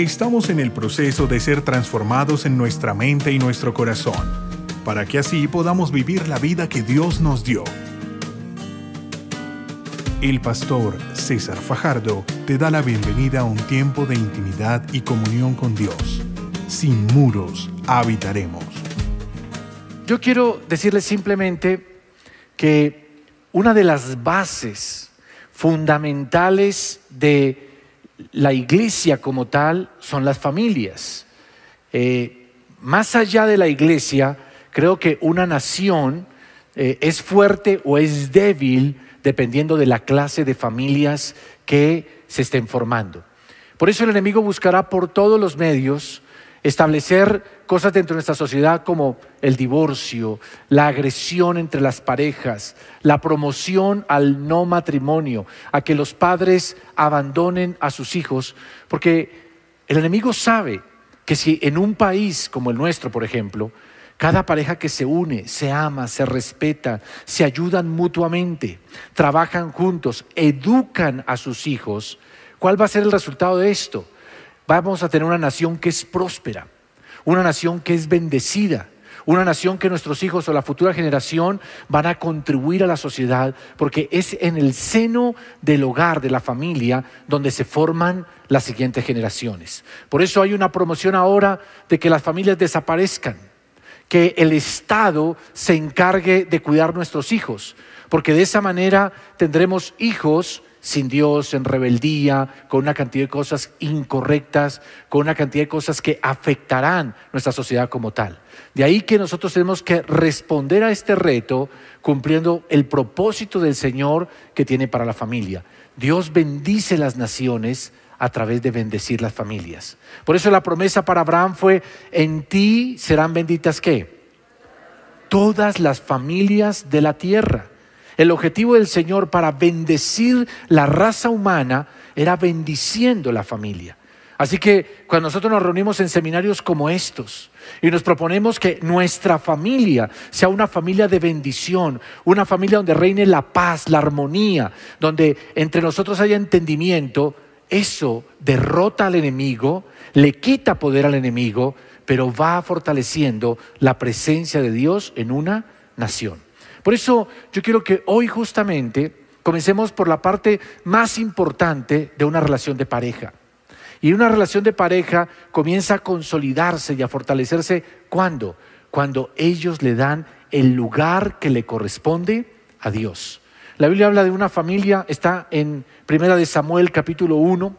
Estamos en el proceso de ser transformados en nuestra mente y nuestro corazón, para que así podamos vivir la vida que Dios nos dio. El pastor César Fajardo te da la bienvenida a un tiempo de intimidad y comunión con Dios. Sin muros habitaremos. Yo quiero decirles simplemente que una de las bases fundamentales de la iglesia como tal son las familias. Eh, más allá de la iglesia, creo que una nación eh, es fuerte o es débil dependiendo de la clase de familias que se estén formando. Por eso el enemigo buscará por todos los medios establecer cosas dentro de nuestra sociedad como el divorcio, la agresión entre las parejas, la promoción al no matrimonio, a que los padres abandonen a sus hijos, porque el enemigo sabe que si en un país como el nuestro, por ejemplo, cada pareja que se une, se ama, se respeta, se ayudan mutuamente, trabajan juntos, educan a sus hijos, ¿cuál va a ser el resultado de esto? Vamos a tener una nación que es próspera, una nación que es bendecida, una nación que nuestros hijos o la futura generación van a contribuir a la sociedad, porque es en el seno del hogar, de la familia, donde se forman las siguientes generaciones. Por eso hay una promoción ahora de que las familias desaparezcan, que el Estado se encargue de cuidar nuestros hijos, porque de esa manera tendremos hijos sin Dios, en rebeldía, con una cantidad de cosas incorrectas, con una cantidad de cosas que afectarán nuestra sociedad como tal. De ahí que nosotros tenemos que responder a este reto cumpliendo el propósito del Señor que tiene para la familia. Dios bendice las naciones a través de bendecir las familias. Por eso la promesa para Abraham fue, en ti serán benditas qué? Todas las familias de la tierra. El objetivo del Señor para bendecir la raza humana era bendiciendo la familia. Así que cuando nosotros nos reunimos en seminarios como estos y nos proponemos que nuestra familia sea una familia de bendición, una familia donde reine la paz, la armonía, donde entre nosotros haya entendimiento, eso derrota al enemigo, le quita poder al enemigo, pero va fortaleciendo la presencia de Dios en una nación. Por eso yo quiero que hoy justamente comencemos por la parte más importante de una relación de pareja. Y una relación de pareja comienza a consolidarse y a fortalecerse cuando? Cuando ellos le dan el lugar que le corresponde a Dios. La Biblia habla de una familia, está en Primera de Samuel capítulo 1.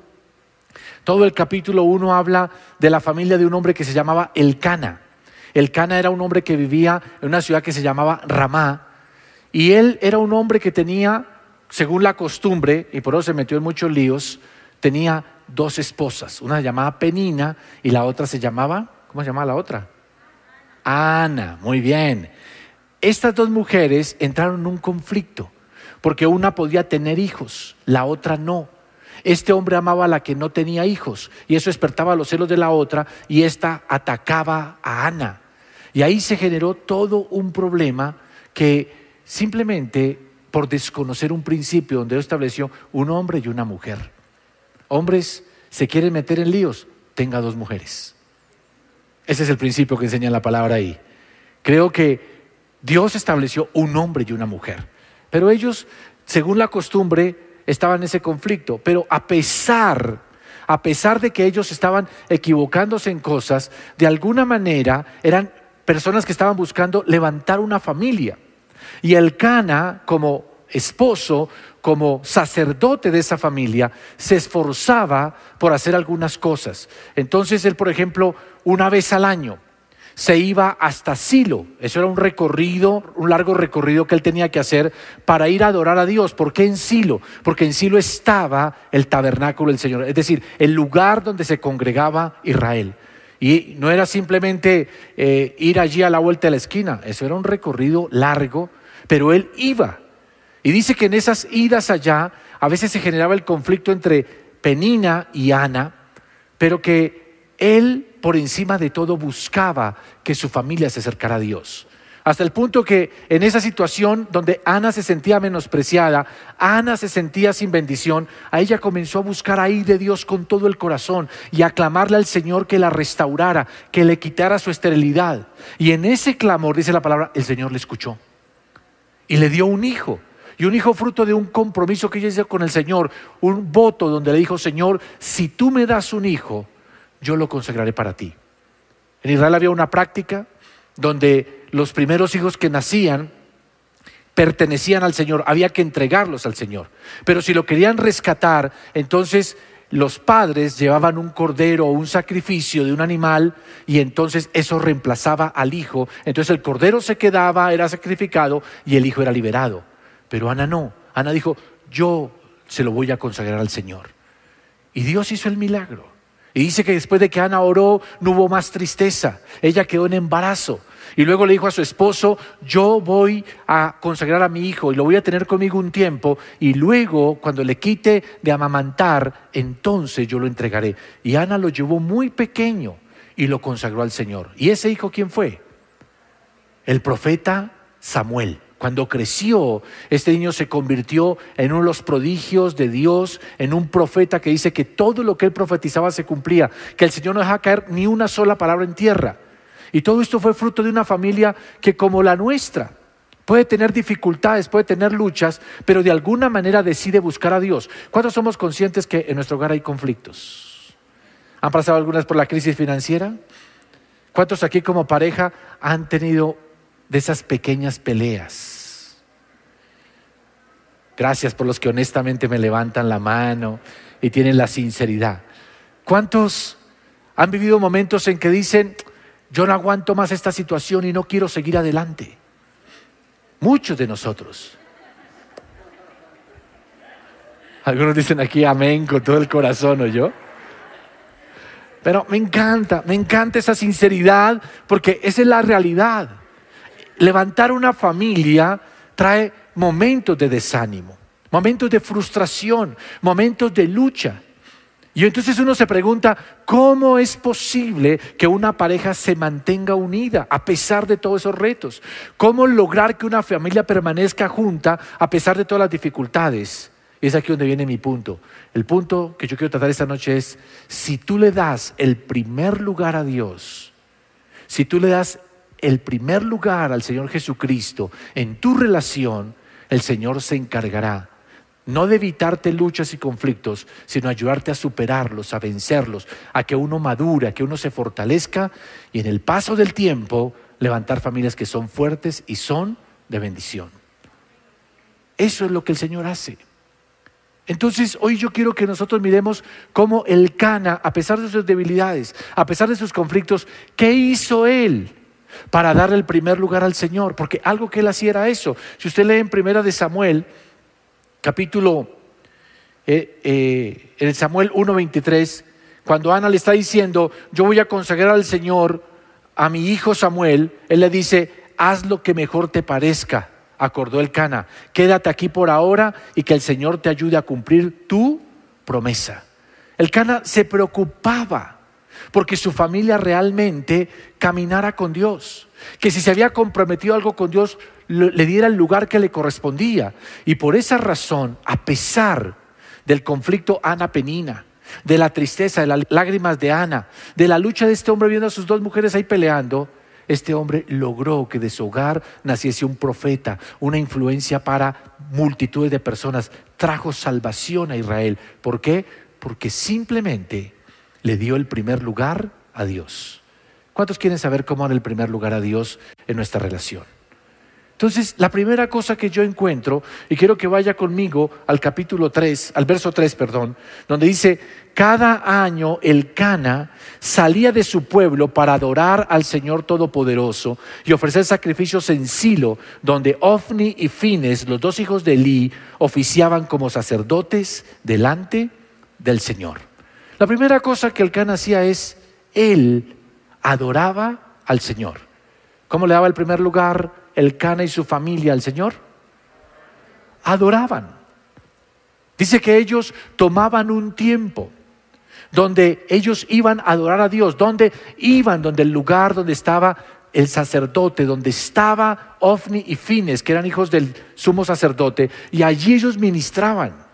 Todo el capítulo 1 habla de la familia de un hombre que se llamaba Elcana. Elcana era un hombre que vivía en una ciudad que se llamaba Ramá y él era un hombre que tenía, según la costumbre, y por eso se metió en muchos líos, tenía dos esposas. Una se llamaba Penina y la otra se llamaba, ¿cómo se llamaba la otra? Ana, muy bien. Estas dos mujeres entraron en un conflicto, porque una podía tener hijos, la otra no. Este hombre amaba a la que no tenía hijos y eso despertaba los celos de la otra y esta atacaba a Ana. Y ahí se generó todo un problema que simplemente por desconocer un principio donde Dios estableció un hombre y una mujer. Hombres se quieren meter en líos, tenga dos mujeres. Ese es el principio que enseña la palabra ahí. Creo que Dios estableció un hombre y una mujer, pero ellos, según la costumbre, estaban en ese conflicto, pero a pesar a pesar de que ellos estaban equivocándose en cosas, de alguna manera eran personas que estaban buscando levantar una familia. Y el Cana, como esposo, como sacerdote de esa familia, se esforzaba por hacer algunas cosas. Entonces él, por ejemplo, una vez al año se iba hasta Silo. Eso era un recorrido, un largo recorrido que él tenía que hacer para ir a adorar a Dios. ¿Por qué en Silo? Porque en Silo estaba el tabernáculo del Señor, es decir, el lugar donde se congregaba Israel. Y no era simplemente eh, ir allí a la vuelta de la esquina, eso era un recorrido largo pero él iba. Y dice que en esas idas allá a veces se generaba el conflicto entre Penina y Ana, pero que él por encima de todo buscaba que su familia se acercara a Dios. Hasta el punto que en esa situación donde Ana se sentía menospreciada, Ana se sentía sin bendición, a ella comenzó a buscar ahí de Dios con todo el corazón y a clamarle al Señor que la restaurara, que le quitara su esterilidad. Y en ese clamor, dice la palabra, el Señor le escuchó y le dio un hijo. Y un hijo fruto de un compromiso que ella hizo con el Señor, un voto donde le dijo, Señor, si tú me das un hijo, yo lo consagraré para ti. En Israel había una práctica donde los primeros hijos que nacían pertenecían al Señor, había que entregarlos al Señor. Pero si lo querían rescatar, entonces los padres llevaban un cordero o un sacrificio de un animal y entonces eso reemplazaba al hijo. Entonces el cordero se quedaba, era sacrificado y el hijo era liberado. Pero Ana no. Ana dijo, yo se lo voy a consagrar al Señor. Y Dios hizo el milagro. Y dice que después de que Ana oró, no hubo más tristeza. Ella quedó en embarazo. Y luego le dijo a su esposo, yo voy a consagrar a mi hijo y lo voy a tener conmigo un tiempo y luego cuando le quite de amamantar, entonces yo lo entregaré. Y Ana lo llevó muy pequeño y lo consagró al Señor. ¿Y ese hijo quién fue? El profeta Samuel. Cuando creció, este niño se convirtió en uno de los prodigios de Dios, en un profeta que dice que todo lo que él profetizaba se cumplía, que el Señor no dejaba caer ni una sola palabra en tierra. Y todo esto fue fruto de una familia que como la nuestra puede tener dificultades, puede tener luchas, pero de alguna manera decide buscar a Dios. ¿Cuántos somos conscientes que en nuestro hogar hay conflictos? ¿Han pasado algunas por la crisis financiera? ¿Cuántos aquí como pareja han tenido de esas pequeñas peleas? Gracias por los que honestamente me levantan la mano y tienen la sinceridad. ¿Cuántos han vivido momentos en que dicen, yo no aguanto más esta situación y no quiero seguir adelante. Muchos de nosotros. Algunos dicen aquí amén con todo el corazón, ¿o yo? Pero me encanta, me encanta esa sinceridad porque esa es la realidad. Levantar una familia trae momentos de desánimo, momentos de frustración, momentos de lucha. Y entonces uno se pregunta, ¿cómo es posible que una pareja se mantenga unida a pesar de todos esos retos? ¿Cómo lograr que una familia permanezca junta a pesar de todas las dificultades? Y es aquí donde viene mi punto. El punto que yo quiero tratar esta noche es, si tú le das el primer lugar a Dios, si tú le das el primer lugar al Señor Jesucristo en tu relación, el Señor se encargará no de evitarte luchas y conflictos, sino ayudarte a superarlos, a vencerlos, a que uno madure, a que uno se fortalezca y en el paso del tiempo levantar familias que son fuertes y son de bendición. Eso es lo que el Señor hace. Entonces, hoy yo quiero que nosotros miremos cómo el Cana, a pesar de sus debilidades, a pesar de sus conflictos, ¿qué hizo él para darle el primer lugar al Señor? Porque algo que él hacía era eso. Si usted lee en Primera de Samuel, capítulo, eh, eh, en Samuel 1.23, cuando Ana le está diciendo, yo voy a consagrar al Señor a mi hijo Samuel, él le dice, haz lo que mejor te parezca, acordó el Cana, quédate aquí por ahora y que el Señor te ayude a cumplir tu promesa. El Cana se preocupaba porque su familia realmente caminara con Dios, que si se había comprometido algo con Dios, le diera el lugar que le correspondía. Y por esa razón, a pesar del conflicto Ana Penina, de la tristeza, de las lágrimas de Ana, de la lucha de este hombre viendo a sus dos mujeres ahí peleando, este hombre logró que de su hogar naciese un profeta, una influencia para multitudes de personas, trajo salvación a Israel. ¿Por qué? Porque simplemente le dio el primer lugar a Dios. ¿Cuántos quieren saber cómo dar el primer lugar a Dios en nuestra relación? Entonces, la primera cosa que yo encuentro, y quiero que vaya conmigo al capítulo 3, al verso 3, perdón, donde dice, cada año el Cana salía de su pueblo para adorar al Señor Todopoderoso y ofrecer sacrificios en Silo, donde Ofni y Fines, los dos hijos de Eli, oficiaban como sacerdotes delante del Señor. La primera cosa que el Cana hacía es, él adoraba al Señor. ¿Cómo le daba el primer lugar el Cana y su familia al Señor? Adoraban. Dice que ellos tomaban un tiempo donde ellos iban a adorar a Dios, donde iban, donde el lugar donde estaba el sacerdote, donde estaba Ofni y Fines, que eran hijos del sumo sacerdote, y allí ellos ministraban.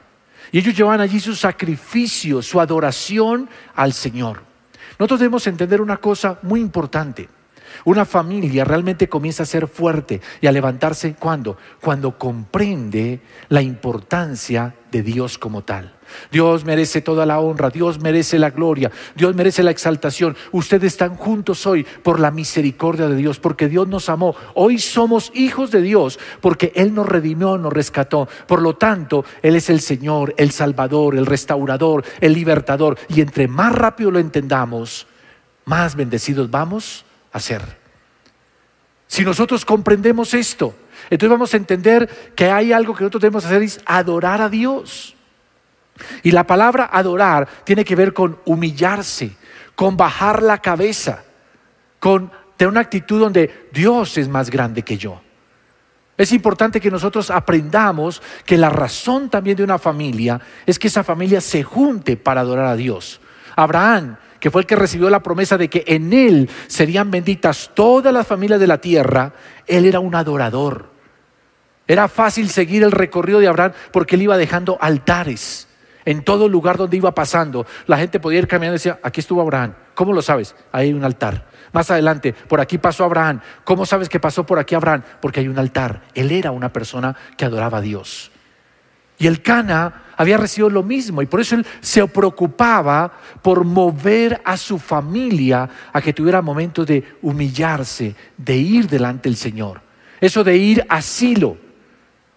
Y ellos llevaban allí su sacrificio, su adoración al Señor. Nosotros debemos entender una cosa muy importante. Una familia realmente comienza a ser fuerte y a levantarse cuando? Cuando comprende la importancia de Dios como tal. Dios merece toda la honra, Dios merece la gloria, Dios merece la exaltación. Ustedes están juntos hoy por la misericordia de Dios, porque Dios nos amó. Hoy somos hijos de Dios, porque Él nos redimió, nos rescató. Por lo tanto, Él es el Señor, el Salvador, el restaurador, el libertador. Y entre más rápido lo entendamos, más bendecidos vamos a ser. Si nosotros comprendemos esto, entonces vamos a entender que hay algo que nosotros debemos hacer, es adorar a Dios. Y la palabra adorar tiene que ver con humillarse, con bajar la cabeza, con tener una actitud donde Dios es más grande que yo. Es importante que nosotros aprendamos que la razón también de una familia es que esa familia se junte para adorar a Dios. Abraham, que fue el que recibió la promesa de que en él serían benditas todas las familias de la tierra, él era un adorador. Era fácil seguir el recorrido de Abraham porque él iba dejando altares en todo lugar donde iba pasando, la gente podía ir caminando y decía, aquí estuvo Abraham. ¿Cómo lo sabes? Ahí hay un altar. Más adelante, por aquí pasó Abraham. ¿Cómo sabes que pasó por aquí Abraham? Porque hay un altar. Él era una persona que adoraba a Dios. Y el Cana había recibido lo mismo y por eso él se preocupaba por mover a su familia a que tuviera momentos de humillarse, de ir delante del Señor. Eso de ir a asilo.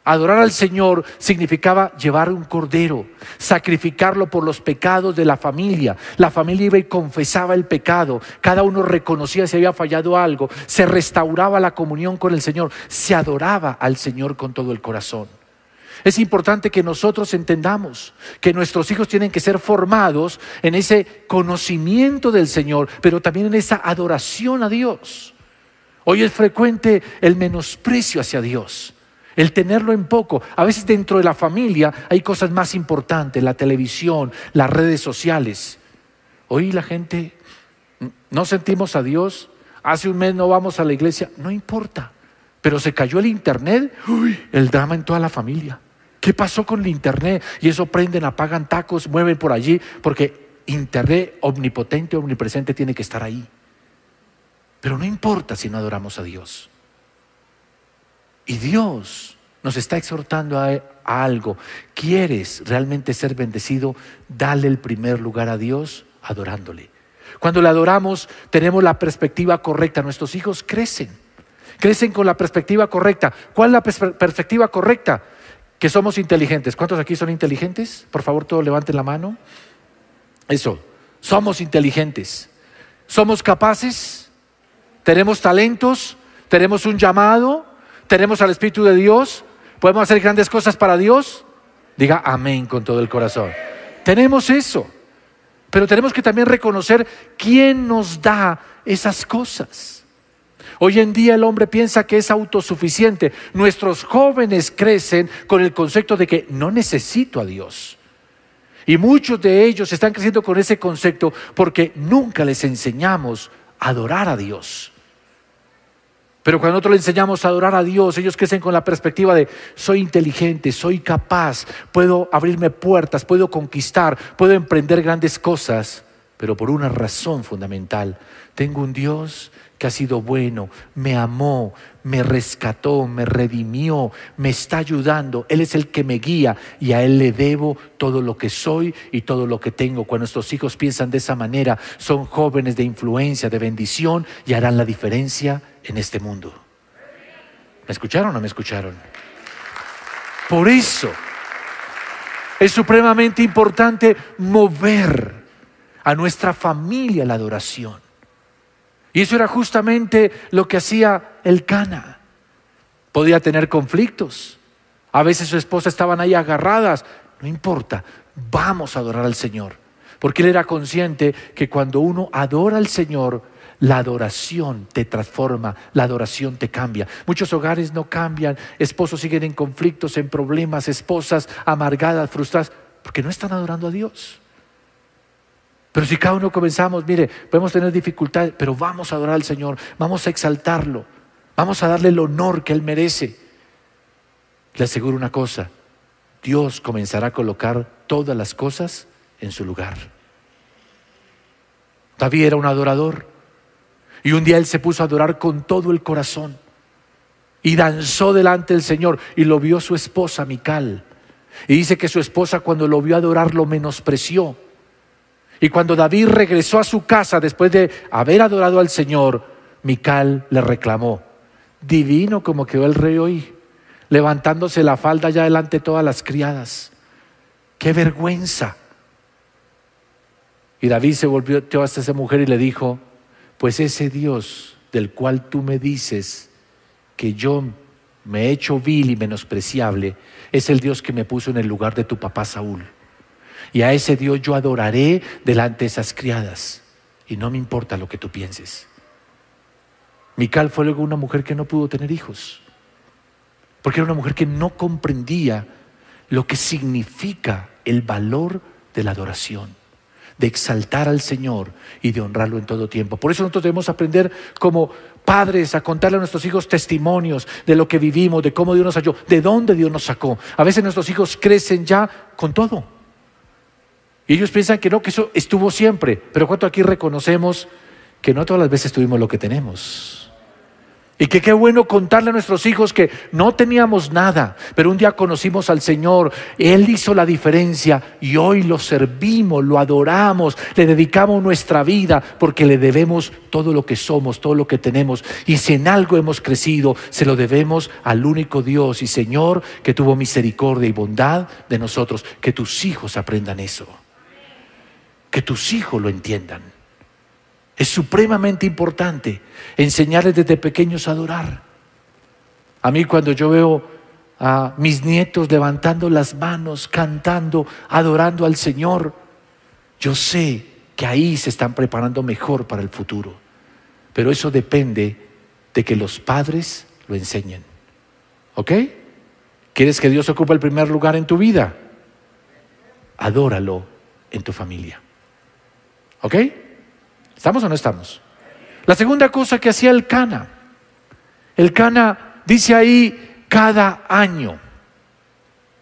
Adorar al Señor significaba llevar un cordero, sacrificarlo por los pecados de la familia. La familia iba y confesaba el pecado. Cada uno reconocía si había fallado algo. Se restauraba la comunión con el Señor. Se adoraba al Señor con todo el corazón. Es importante que nosotros entendamos que nuestros hijos tienen que ser formados en ese conocimiento del Señor, pero también en esa adoración a Dios. Hoy es frecuente el menosprecio hacia Dios el tenerlo en poco. A veces dentro de la familia hay cosas más importantes, la televisión, las redes sociales. Hoy la gente, no sentimos a Dios, hace un mes no vamos a la iglesia, no importa, pero se cayó el internet, el drama en toda la familia. ¿Qué pasó con el internet? Y eso prenden, apagan tacos, mueven por allí, porque internet omnipotente, omnipresente tiene que estar ahí. Pero no importa si no adoramos a Dios. Y Dios nos está exhortando a, algo. ¿Quieres realmente ser bendecido? Dale el primer lugar a Dios adorándole. Cuando le adoramos, tenemos la perspectiva correcta. Nuestros hijos crecen. Crecen con la perspectiva correcta. ¿Cuál es la perspectiva correcta? Que somos inteligentes. ¿Cuántos aquí son inteligentes? Por favor, todos levanten la mano. Eso. Somos inteligentes. Somos capaces. Tenemos talentos. Tenemos un llamado tenemos al Espíritu de Dios, podemos hacer grandes cosas para Dios, diga amén con todo el corazón. Tenemos eso, pero tenemos que también reconocer quién nos da esas cosas. Hoy en día el hombre piensa que es autosuficiente. Nuestros jóvenes crecen con el concepto de que no necesito a Dios. Y muchos de ellos están creciendo con ese concepto porque nunca les enseñamos a adorar a Dios. Pero cuando nosotros le enseñamos a adorar a Dios, ellos crecen con la perspectiva de soy inteligente, soy capaz, puedo abrirme puertas, puedo conquistar, puedo emprender grandes cosas, pero por una razón fundamental. Tengo un Dios que ha sido bueno, me amó, me rescató, me redimió, me está ayudando. Él es el que me guía y a Él le debo todo lo que soy y todo lo que tengo. Cuando nuestros hijos piensan de esa manera, son jóvenes de influencia, de bendición y harán la diferencia en este mundo. ¿Me escucharon o no me escucharon? Por eso es supremamente importante mover a nuestra familia la adoración. Y eso era justamente lo que hacía el Cana. Podía tener conflictos. A veces su esposa estaban ahí agarradas. No importa, vamos a adorar al Señor. Porque él era consciente que cuando uno adora al Señor, la adoración te transforma, la adoración te cambia. Muchos hogares no cambian, esposos siguen en conflictos, en problemas, esposas amargadas, frustradas, porque no están adorando a Dios. Pero si cada uno comenzamos, mire, podemos tener dificultades, pero vamos a adorar al Señor, vamos a exaltarlo, vamos a darle el honor que Él merece. Le aseguro una cosa, Dios comenzará a colocar todas las cosas en su lugar. David era un adorador y un día él se puso a adorar con todo el corazón y danzó delante del Señor y lo vio su esposa Mical. Y dice que su esposa cuando lo vio adorar lo menospreció. Y cuando David regresó a su casa después de haber adorado al Señor, Mical le reclamó, divino como quedó el rey hoy, levantándose la falda ya delante de todas las criadas. ¡Qué vergüenza! Y David se volvió hasta esa mujer y le dijo, pues ese Dios del cual tú me dices que yo me he hecho vil y menospreciable, es el Dios que me puso en el lugar de tu papá Saúl. Y a ese Dios yo adoraré delante de esas criadas. Y no me importa lo que tú pienses. Mical fue luego una mujer que no pudo tener hijos. Porque era una mujer que no comprendía lo que significa el valor de la adoración de exaltar al Señor y de honrarlo en todo tiempo. Por eso nosotros debemos aprender como padres a contarle a nuestros hijos testimonios de lo que vivimos, de cómo Dios nos ayudó, de dónde Dios nos sacó. A veces nuestros hijos crecen ya con todo. Y ellos piensan que no, que eso estuvo siempre. Pero ¿cuánto aquí reconocemos que no todas las veces tuvimos lo que tenemos? Y que qué bueno contarle a nuestros hijos que no teníamos nada, pero un día conocimos al Señor, Él hizo la diferencia y hoy lo servimos, lo adoramos, le dedicamos nuestra vida porque le debemos todo lo que somos, todo lo que tenemos. Y si en algo hemos crecido, se lo debemos al único Dios y Señor que tuvo misericordia y bondad de nosotros. Que tus hijos aprendan eso, que tus hijos lo entiendan. Es supremamente importante enseñarles desde pequeños a adorar. A mí cuando yo veo a mis nietos levantando las manos, cantando, adorando al Señor, yo sé que ahí se están preparando mejor para el futuro. Pero eso depende de que los padres lo enseñen. ¿Ok? ¿Quieres que Dios ocupe el primer lugar en tu vida? Adóralo en tu familia. ¿Ok? ¿Estamos o no estamos? La segunda cosa que hacía el Cana. El Cana dice ahí cada año.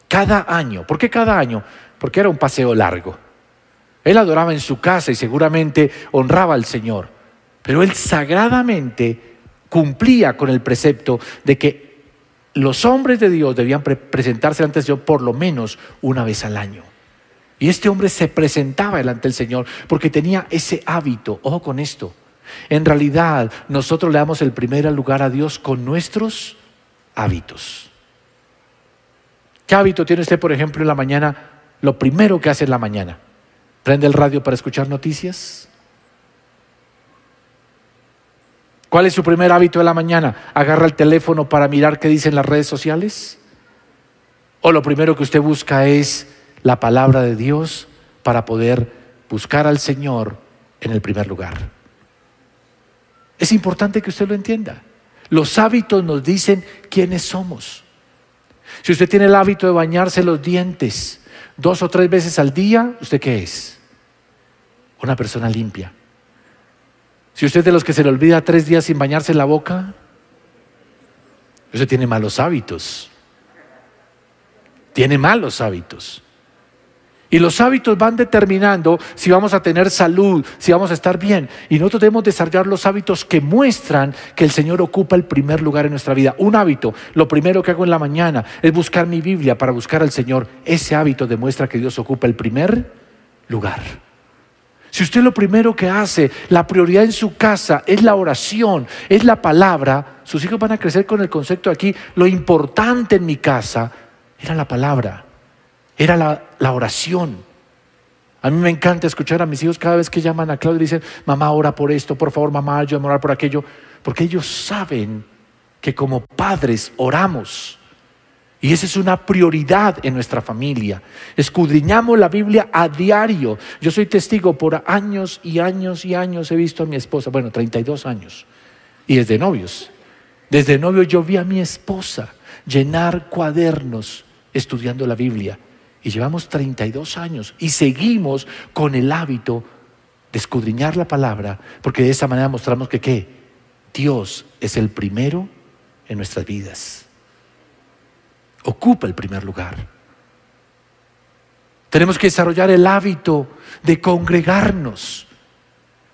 Cada año. ¿Por qué cada año? Porque era un paseo largo. Él adoraba en su casa y seguramente honraba al Señor. Pero él sagradamente cumplía con el precepto de que los hombres de Dios debían presentarse ante Dios por lo menos una vez al año. Y este hombre se presentaba delante del Señor porque tenía ese hábito. Ojo con esto. En realidad, nosotros le damos el primer lugar a Dios con nuestros hábitos. ¿Qué hábito tiene usted, por ejemplo, en la mañana? Lo primero que hace en la mañana. ¿Prende el radio para escuchar noticias? ¿Cuál es su primer hábito de la mañana? ¿Agarra el teléfono para mirar qué dicen las redes sociales? ¿O lo primero que usted busca es la palabra de Dios para poder buscar al Señor en el primer lugar. Es importante que usted lo entienda. Los hábitos nos dicen quiénes somos. Si usted tiene el hábito de bañarse los dientes dos o tres veces al día, ¿usted qué es? Una persona limpia. Si usted es de los que se le olvida tres días sin bañarse la boca, usted tiene malos hábitos. Tiene malos hábitos. Y los hábitos van determinando si vamos a tener salud, si vamos a estar bien. Y nosotros debemos desarrollar los hábitos que muestran que el Señor ocupa el primer lugar en nuestra vida. Un hábito, lo primero que hago en la mañana es buscar mi Biblia para buscar al Señor. Ese hábito demuestra que Dios ocupa el primer lugar. Si usted lo primero que hace, la prioridad en su casa es la oración, es la palabra, sus hijos van a crecer con el concepto aquí, lo importante en mi casa era la palabra era la, oración. A mí me encanta escuchar a mis hijos cada vez que llaman a Claudia y dicen, mamá, ora por esto, por favor, mamá, ayúdame a orar por aquello, porque ellos saben que como padres oramos. Y esa es una prioridad en nuestra familia. Escudriñamos la Biblia a diario. Yo soy testigo por años y años y años he visto a mi esposa, bueno, 32 años, y desde novios. Desde novio yo vi a mi esposa llenar cuadernos estudiando la Biblia. Y llevamos 32 años y seguimos con el hábito de escudriñar la palabra, porque de esa manera mostramos que ¿qué? Dios es el primero en nuestras vidas. Ocupa el primer lugar. Tenemos que desarrollar el hábito de congregarnos.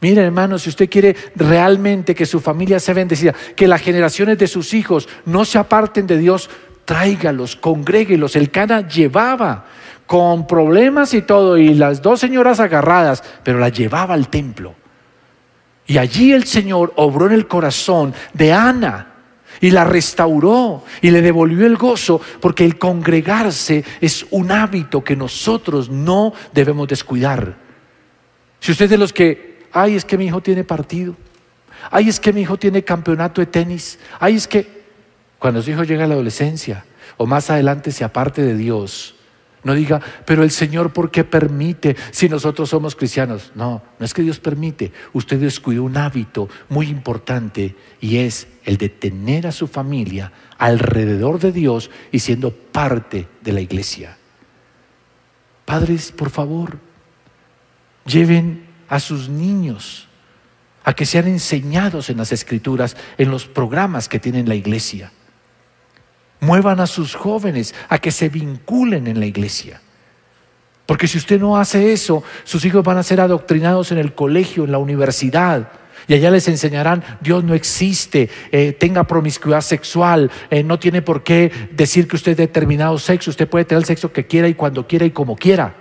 Miren, hermanos, si usted quiere realmente que su familia sea bendecida, que las generaciones de sus hijos no se aparten de Dios, tráigalos, congréguelos. El Cana llevaba con problemas y todo, y las dos señoras agarradas, pero la llevaba al templo. Y allí el Señor obró en el corazón de Ana y la restauró y le devolvió el gozo, porque el congregarse es un hábito que nosotros no debemos descuidar. Si usted es de los que, ay, es que mi hijo tiene partido, ay, es que mi hijo tiene campeonato de tenis, ay, es que cuando su hijo llega a la adolescencia o más adelante se aparte de Dios, no diga, pero el Señor, ¿por qué permite si nosotros somos cristianos? No, no es que Dios permite. Usted descuidó un hábito muy importante y es el de tener a su familia alrededor de Dios y siendo parte de la iglesia. Padres, por favor, lleven a sus niños a que sean enseñados en las escrituras, en los programas que tiene la iglesia. Muevan a sus jóvenes a que se vinculen en la iglesia. Porque si usted no hace eso, sus hijos van a ser adoctrinados en el colegio, en la universidad. Y allá les enseñarán, Dios no existe, eh, tenga promiscuidad sexual, eh, no tiene por qué decir que usted es determinado sexo, usted puede tener el sexo que quiera y cuando quiera y como quiera.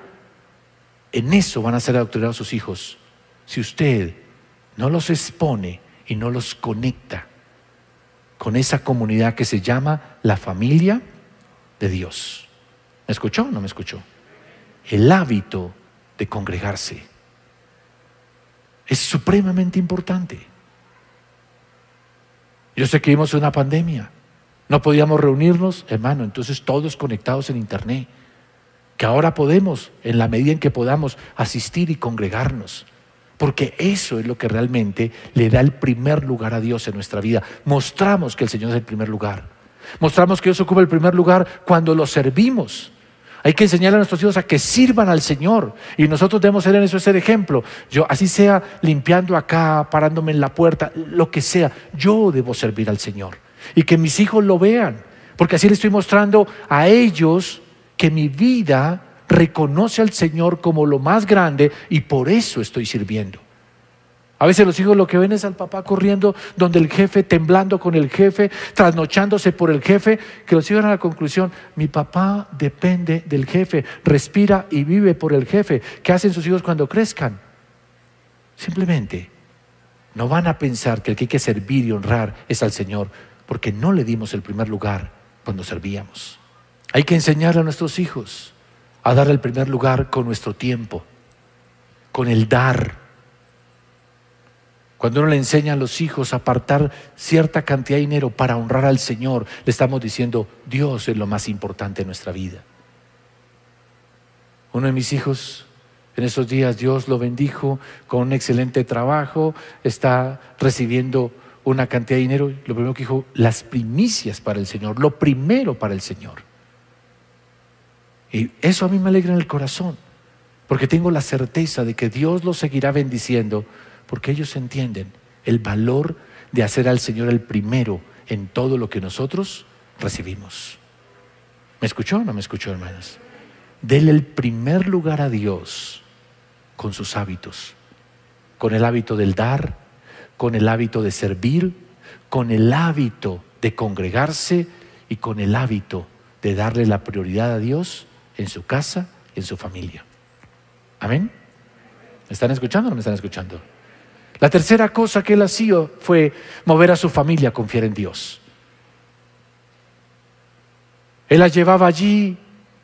En eso van a ser adoctrinados sus hijos. Si usted no los expone y no los conecta con esa comunidad que se llama la familia de Dios. ¿Me escuchó o no me escuchó? El hábito de congregarse es supremamente importante. Yo sé que vimos una pandemia, no podíamos reunirnos, hermano, entonces todos conectados en Internet, que ahora podemos, en la medida en que podamos, asistir y congregarnos. Porque eso es lo que realmente le da el primer lugar a Dios en nuestra vida. Mostramos que el Señor es el primer lugar. Mostramos que Dios ocupa el primer lugar cuando lo servimos. Hay que enseñar a nuestros hijos a que sirvan al Señor. Y nosotros debemos ser en eso ese ejemplo. Yo, así sea limpiando acá, parándome en la puerta, lo que sea, yo debo servir al Señor. Y que mis hijos lo vean. Porque así le estoy mostrando a ellos que mi vida reconoce al Señor como lo más grande y por eso estoy sirviendo. A veces los hijos lo que ven es al papá corriendo donde el jefe, temblando con el jefe, trasnochándose por el jefe, que los hijos a la conclusión, mi papá depende del jefe, respira y vive por el jefe. ¿Qué hacen sus hijos cuando crezcan? Simplemente no van a pensar que el que hay que servir y honrar es al Señor, porque no le dimos el primer lugar cuando servíamos. Hay que enseñar a nuestros hijos a dar el primer lugar con nuestro tiempo, con el dar. Cuando uno le enseña a los hijos a apartar cierta cantidad de dinero para honrar al Señor, le estamos diciendo, Dios es lo más importante en nuestra vida. Uno de mis hijos, en esos días Dios lo bendijo con un excelente trabajo, está recibiendo una cantidad de dinero. Lo primero que dijo, las primicias para el Señor, lo primero para el Señor. Y eso a mí me alegra en el corazón, porque tengo la certeza de que Dios los seguirá bendiciendo, porque ellos entienden el valor de hacer al Señor el primero en todo lo que nosotros recibimos. ¿Me escuchó o no me escuchó, hermanas? Dele el primer lugar a Dios con sus hábitos, con el hábito del dar, con el hábito de servir, con el hábito de congregarse y con el hábito de darle la prioridad a Dios en su casa y en su familia. Amén. ¿Me están escuchando o no me están escuchando? La tercera cosa que él hacía fue mover a su familia a confiar en Dios. Él la llevaba allí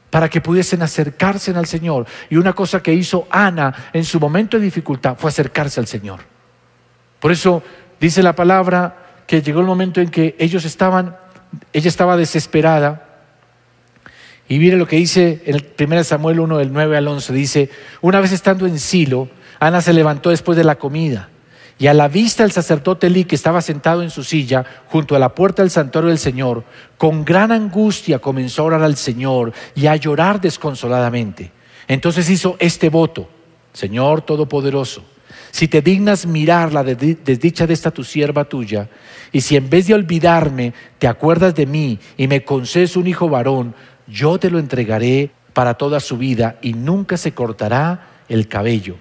para que pudiesen acercarse al Señor. Y una cosa que hizo Ana en su momento de dificultad fue acercarse al Señor. Por eso dice la palabra que llegó el momento en que ellos estaban, ella estaba desesperada y mire lo que dice en el 1 Samuel 1 del 9 al 11. Dice, una vez estando en Silo, Ana se levantó después de la comida y a la vista del sacerdote Elí que estaba sentado en su silla junto a la puerta del santuario del Señor, con gran angustia comenzó a orar al Señor y a llorar desconsoladamente. Entonces hizo este voto, Señor Todopoderoso, si te dignas mirar la desdicha de esta tu sierva tuya, y si en vez de olvidarme te acuerdas de mí y me concedes un hijo varón, yo te lo entregaré para toda su vida y nunca se cortará el cabello.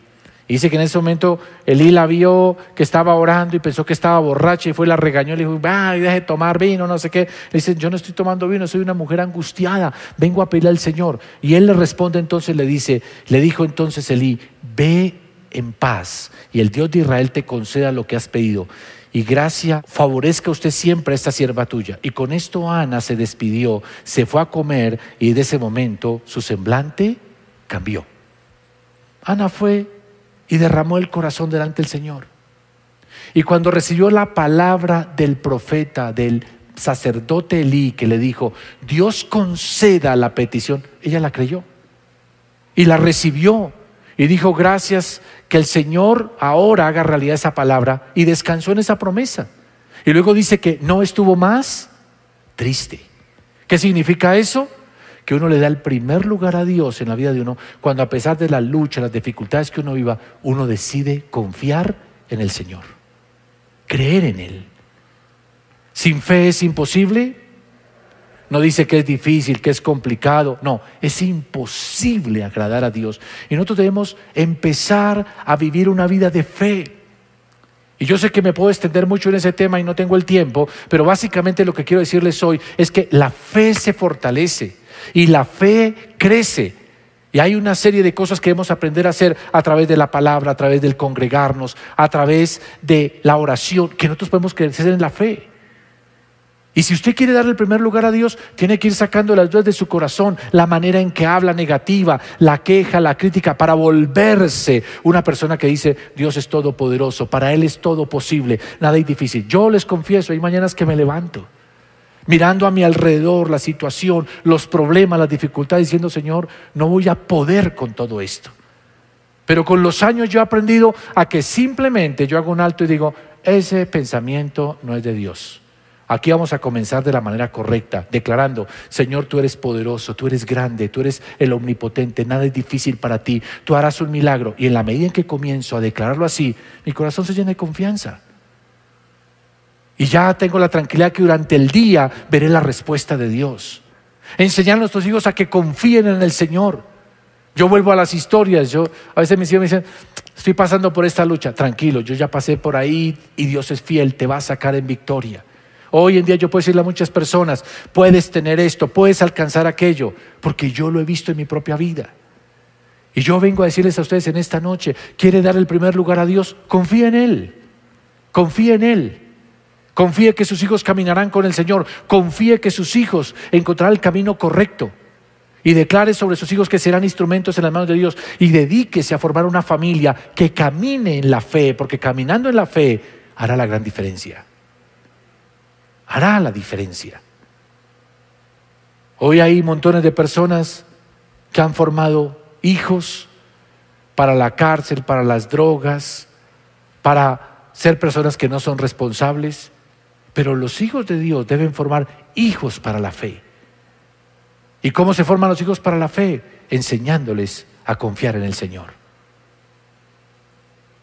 Y dice que en ese momento Elí la vio que estaba orando y pensó que estaba borracha y fue la regañó le dijo, ay, deje de tomar vino, no sé qué. Le dice, yo no estoy tomando vino, soy una mujer angustiada, vengo a pedirle al Señor. Y él le responde entonces, le dice, le dijo entonces Elí, ve en paz y el Dios de Israel te conceda lo que has pedido. Y gracia favorezca usted siempre a esta sierva tuya. Y con esto Ana se despidió, se fue a comer y de ese momento su semblante cambió. Ana fue y derramó el corazón delante del Señor. Y cuando recibió la palabra del profeta, del sacerdote Elí, que le dijo, Dios conceda la petición, ella la creyó y la recibió y dijo, gracias que el Señor ahora haga realidad esa palabra y descansó en esa promesa. Y luego dice que no estuvo más triste. ¿Qué significa eso? Que uno le da el primer lugar a Dios en la vida de uno cuando a pesar de la lucha, las dificultades que uno viva, uno decide confiar en el Señor, creer en Él. Sin fe es imposible, no dice que es difícil, que es complicado. No, es imposible agradar a Dios. Y nosotros debemos empezar a vivir una vida de fe. Y yo sé que me puedo extender mucho en ese tema y no tengo el tiempo, pero básicamente lo que quiero decirles hoy es que la fe se fortalece y la fe crece. Y hay una serie de cosas que debemos aprender a hacer a través de la palabra, a través del congregarnos, a través de la oración, que nosotros podemos crecer en la fe. Y si usted quiere darle el primer lugar a Dios, tiene que ir sacando las dudas de su corazón, la manera en que habla negativa, la queja, la crítica, para volverse una persona que dice, Dios es todopoderoso, para Él es todo posible, nada es difícil. Yo les confieso, hay mañanas que me levanto, mirando a mi alrededor la situación, los problemas, las dificultades, diciendo, Señor, no voy a poder con todo esto. Pero con los años yo he aprendido a que simplemente yo hago un alto y digo, ese pensamiento no es de Dios. Aquí vamos a comenzar de la manera correcta, declarando, Señor, tú eres poderoso, tú eres grande, tú eres el omnipotente, nada es difícil para ti, tú harás un milagro. Y en la medida en que comienzo a declararlo así, mi corazón se llena de confianza. Y ya tengo la tranquilidad que durante el día veré la respuesta de Dios. Enseñar a nuestros hijos a que confíen en el Señor. Yo vuelvo a las historias, yo a veces mis hijos me dicen, estoy pasando por esta lucha, tranquilo, yo ya pasé por ahí y Dios es fiel, te va a sacar en victoria. Hoy en día yo puedo decirle a muchas personas, puedes tener esto, puedes alcanzar aquello, porque yo lo he visto en mi propia vida. Y yo vengo a decirles a ustedes en esta noche, quiere dar el primer lugar a Dios, confía en Él, confía en Él. Confíe que sus hijos caminarán con el Señor, confíe que sus hijos encontrarán el camino correcto. Y declare sobre sus hijos que serán instrumentos en las manos de Dios. Y dedíquese a formar una familia que camine en la fe, porque caminando en la fe hará la gran diferencia hará la diferencia. Hoy hay montones de personas que han formado hijos para la cárcel, para las drogas, para ser personas que no son responsables, pero los hijos de Dios deben formar hijos para la fe. ¿Y cómo se forman los hijos para la fe? Enseñándoles a confiar en el Señor.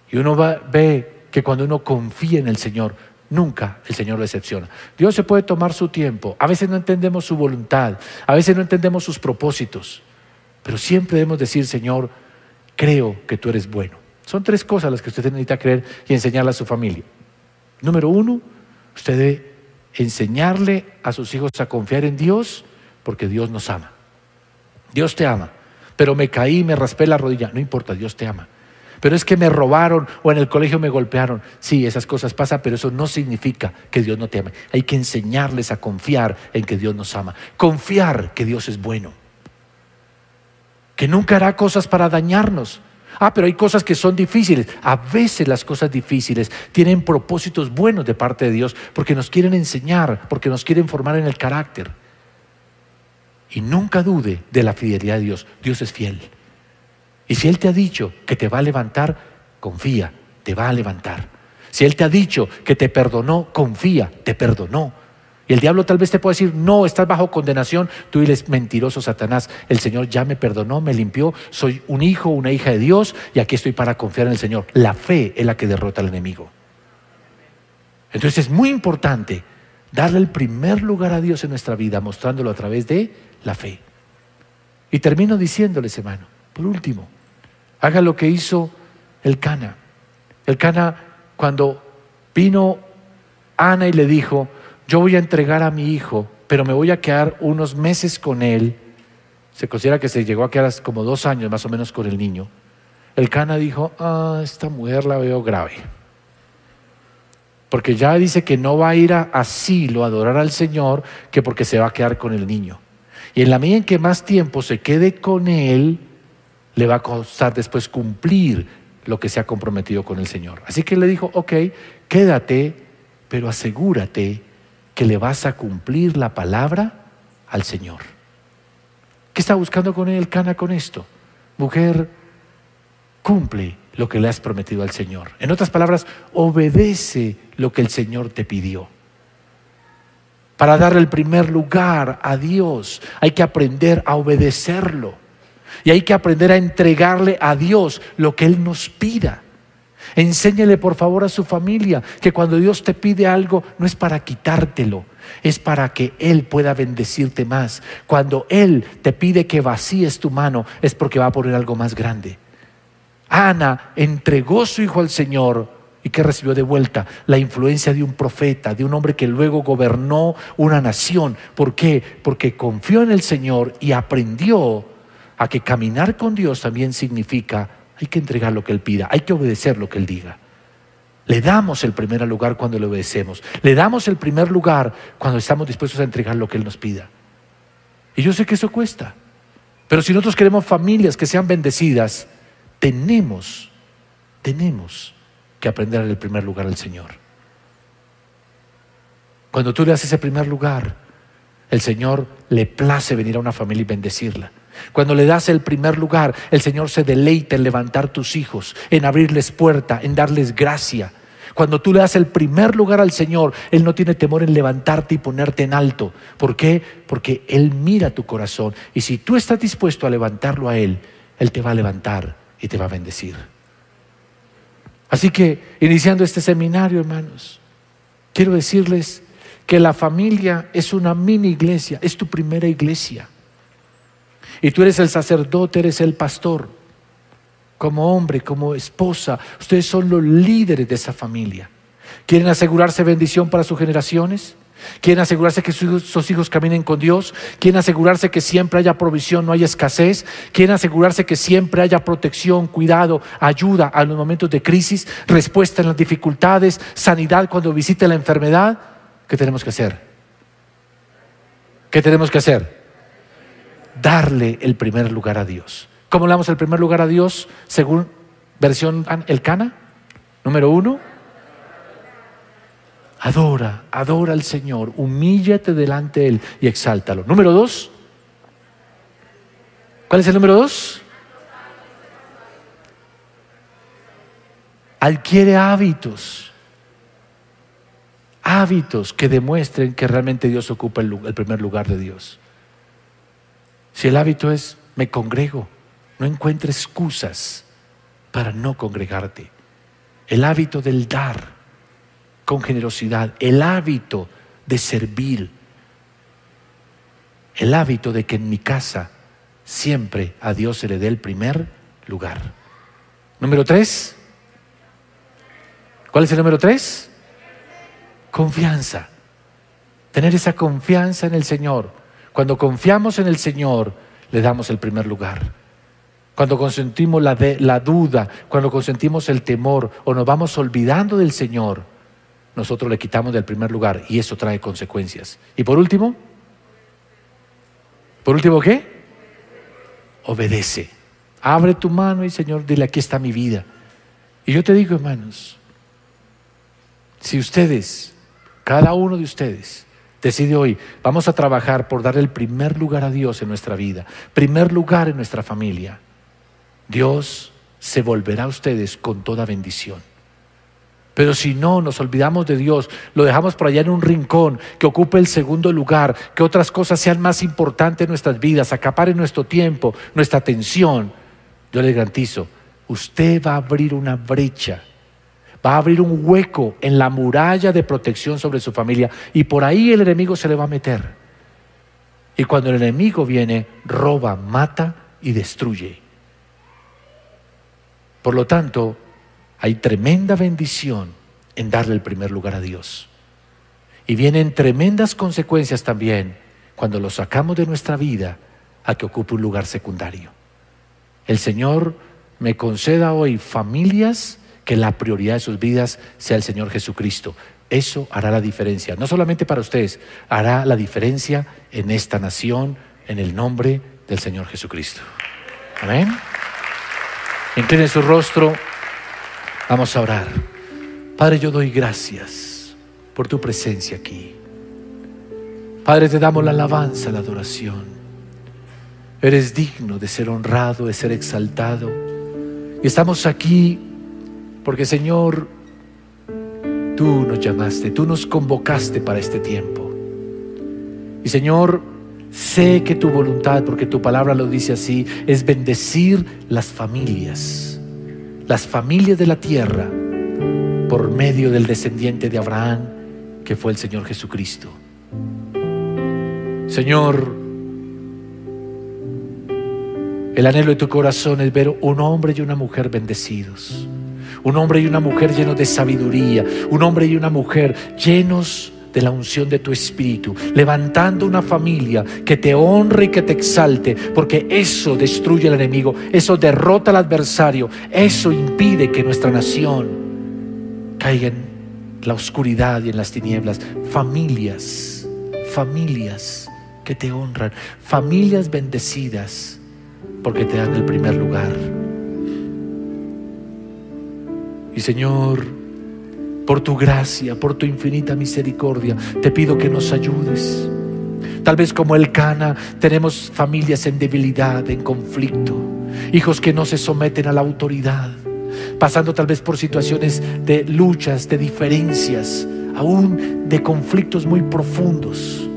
Y uno ve que cuando uno confía en el Señor, Nunca el Señor lo decepciona. Dios se puede tomar su tiempo. A veces no entendemos su voluntad, a veces no entendemos sus propósitos, pero siempre debemos decir, Señor, creo que tú eres bueno. Son tres cosas las que usted necesita creer y enseñarle a su familia. Número uno, usted debe enseñarle a sus hijos a confiar en Dios porque Dios nos ama. Dios te ama, pero me caí, me raspé la rodilla. No importa, Dios te ama pero es que me robaron o en el colegio me golpearon. Sí, esas cosas pasan, pero eso no significa que Dios no te ame. Hay que enseñarles a confiar en que Dios nos ama. Confiar que Dios es bueno. Que nunca hará cosas para dañarnos. Ah, pero hay cosas que son difíciles. A veces las cosas difíciles tienen propósitos buenos de parte de Dios porque nos quieren enseñar, porque nos quieren formar en el carácter. Y nunca dude de la fidelidad de Dios. Dios es fiel. Y si Él te ha dicho que te va a levantar, confía, te va a levantar. Si Él te ha dicho que te perdonó, confía, te perdonó. Y el diablo tal vez te pueda decir, no, estás bajo condenación. Tú diles, mentiroso Satanás, el Señor ya me perdonó, me limpió, soy un hijo, una hija de Dios y aquí estoy para confiar en el Señor. La fe es la que derrota al enemigo. Entonces es muy importante darle el primer lugar a Dios en nuestra vida, mostrándolo a través de la fe. Y termino diciéndoles, hermano, por último, haga lo que hizo el Cana. El Cana, cuando vino Ana y le dijo, yo voy a entregar a mi hijo, pero me voy a quedar unos meses con él. Se considera que se llegó a quedar como dos años más o menos con el niño. El Cana dijo, ah, esta mujer la veo grave. Porque ya dice que no va a ir a asilo a adorar al Señor que porque se va a quedar con el niño. Y en la medida en que más tiempo se quede con él, le va a costar después cumplir lo que se ha comprometido con el Señor. Así que le dijo, ok, quédate, pero asegúrate que le vas a cumplir la palabra al Señor. ¿Qué está buscando con él Cana con esto? Mujer, cumple lo que le has prometido al Señor. En otras palabras, obedece lo que el Señor te pidió. Para darle el primer lugar a Dios hay que aprender a obedecerlo. Y hay que aprender a entregarle a Dios lo que Él nos pida. Enséñele por favor a su familia que cuando Dios te pide algo no es para quitártelo, es para que Él pueda bendecirte más. Cuando Él te pide que vacíes tu mano es porque va a poner algo más grande. Ana entregó su hijo al Señor y que recibió de vuelta la influencia de un profeta, de un hombre que luego gobernó una nación. ¿Por qué? Porque confió en el Señor y aprendió a que caminar con Dios también significa hay que entregar lo que Él pida, hay que obedecer lo que Él diga. Le damos el primer lugar cuando le obedecemos. Le damos el primer lugar cuando estamos dispuestos a entregar lo que Él nos pida. Y yo sé que eso cuesta. Pero si nosotros queremos familias que sean bendecidas, tenemos, tenemos que aprender el primer lugar al Señor. Cuando tú le das ese primer lugar, el Señor le place venir a una familia y bendecirla. Cuando le das el primer lugar, el Señor se deleita en levantar tus hijos, en abrirles puerta, en darles gracia. Cuando tú le das el primer lugar al Señor, Él no tiene temor en levantarte y ponerte en alto. ¿Por qué? Porque Él mira tu corazón. Y si tú estás dispuesto a levantarlo a Él, Él te va a levantar y te va a bendecir. Así que, iniciando este seminario, hermanos, quiero decirles que la familia es una mini iglesia, es tu primera iglesia. Y tú eres el sacerdote, eres el pastor. Como hombre, como esposa, ustedes son los líderes de esa familia. ¿Quieren asegurarse bendición para sus generaciones? ¿Quieren asegurarse que sus hijos caminen con Dios? ¿Quieren asegurarse que siempre haya provisión, no haya escasez? ¿Quieren asegurarse que siempre haya protección, cuidado, ayuda a los momentos de crisis, respuesta en las dificultades, sanidad cuando visite la enfermedad? ¿Qué tenemos que hacer? ¿Qué tenemos que hacer? Darle el primer lugar a Dios. ¿Cómo le damos el primer lugar a Dios según versión El Cana? Número uno, adora, adora al Señor, humíllate delante de Él y exáltalo. Número dos, ¿cuál es el número dos? Adquiere hábitos, hábitos que demuestren que realmente Dios ocupa el, el primer lugar de Dios. Si el hábito es me congrego, no encuentre excusas para no congregarte. El hábito del dar con generosidad, el hábito de servir, el hábito de que en mi casa siempre a Dios se le dé el primer lugar. Número tres. ¿Cuál es el número tres? Confianza. Tener esa confianza en el Señor cuando confiamos en el Señor, le damos el primer lugar. Cuando consentimos la, duda, cuando consentimos el temor o nos vamos olvidando del Señor, nosotros le quitamos del primer lugar y eso trae consecuencias. Y por último, ¿por último qué? Obedece. Abre tu mano y Señor, dile, aquí está mi vida. Y yo te digo, hermanos, si ustedes, cada uno de ustedes, Decide hoy, vamos a trabajar por dar el primer lugar a Dios en nuestra vida, primer lugar en nuestra familia. Dios se volverá a ustedes con toda bendición. Pero si no nos olvidamos de Dios, lo dejamos por allá en un rincón, que ocupe el segundo lugar, que otras cosas sean más importantes en nuestras vidas, acaparen nuestro tiempo, nuestra atención, yo le garantizo, usted va a abrir una brecha, va a abrir un hueco en la muralla de protección sobre su familia y por ahí el enemigo se le va a meter. Y cuando el enemigo viene, roba, mata y destruye. Por lo tanto, hay tremenda bendición en darle el primer lugar a Dios. Y vienen tremendas consecuencias también cuando lo sacamos de nuestra vida a que ocupe un lugar secundario. El Señor me conceda hoy familias que la prioridad de sus vidas sea el Señor Jesucristo. Eso hará la diferencia, no solamente para ustedes, hará la diferencia en esta nación, en el nombre del Señor Jesucristo. Amén. Incline su rostro. Vamos a orar. Padre, yo doy gracias por tu presencia aquí. Padre, te damos la alabanza, la adoración. Eres digno de ser honrado, de ser exaltado. Y estamos aquí porque, Señor, tú nos llamaste, tú nos convocaste para este tiempo. Y, Señor, sé que tu voluntad, porque tu palabra lo dice así, es bendecir las familias las familias de la tierra por medio del descendiente de Abraham, que fue el Señor Jesucristo. Señor, el anhelo de tu corazón es ver un hombre y una mujer bendecidos, un hombre y una mujer llenos de sabiduría, un hombre y una mujer llenos de la unción de tu espíritu, levantando una familia que te honre y que te exalte, porque eso destruye al enemigo, eso derrota al adversario, eso impide que nuestra nación caiga en la oscuridad y en las tinieblas. Familias, familias que te honran, familias bendecidas, porque te dan el primer lugar. Y Señor, por tu gracia, por tu infinita misericordia, te pido que nos ayudes. Tal vez como el Cana, tenemos familias en debilidad, en conflicto, hijos que no se someten a la autoridad, pasando tal vez por situaciones de luchas, de diferencias, aún de conflictos muy profundos.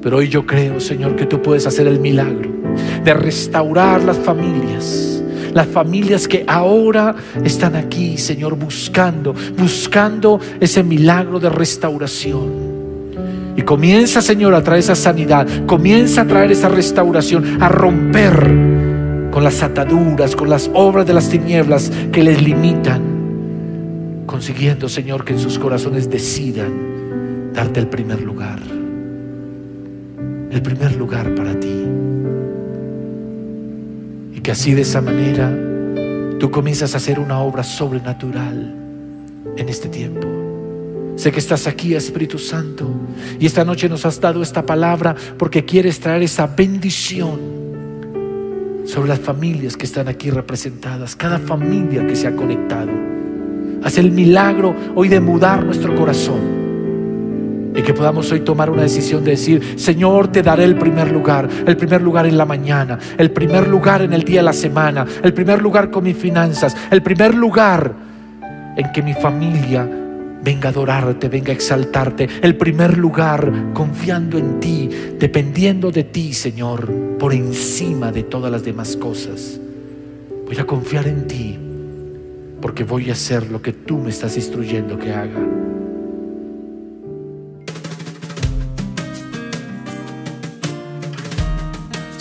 Pero hoy yo creo, Señor, que tú puedes hacer el milagro de restaurar las familias las familias que ahora están aquí, Señor, buscando, buscando ese milagro de restauración. Y comienza, Señor, a traer esa sanidad, comienza a traer esa restauración, a romper con las ataduras, con las obras de las tinieblas que les limitan, consiguiendo, Señor, que en sus corazones decidan darte el primer lugar, el primer lugar para ti que así de esa manera tú comienzas a hacer una obra sobrenatural en este tiempo. Sé que estás aquí, Espíritu Santo, y esta noche nos has dado esta palabra porque quieres traer esa bendición sobre las familias que están aquí representadas, cada familia que se ha conectado. Haz el milagro hoy de mudar nuestro corazón y que podamos hoy tomar una decisión de decir, Señor, te daré el primer lugar, el primer lugar en la mañana, el primer lugar en el día de la semana, el primer lugar con mis finanzas, el primer lugar en que mi familia venga a adorarte, venga a exaltarte, el primer lugar confiando en ti, dependiendo de ti, Señor, por encima de todas las demás cosas. Voy a confiar en ti porque voy a hacer lo que tú me estás instruyendo que haga.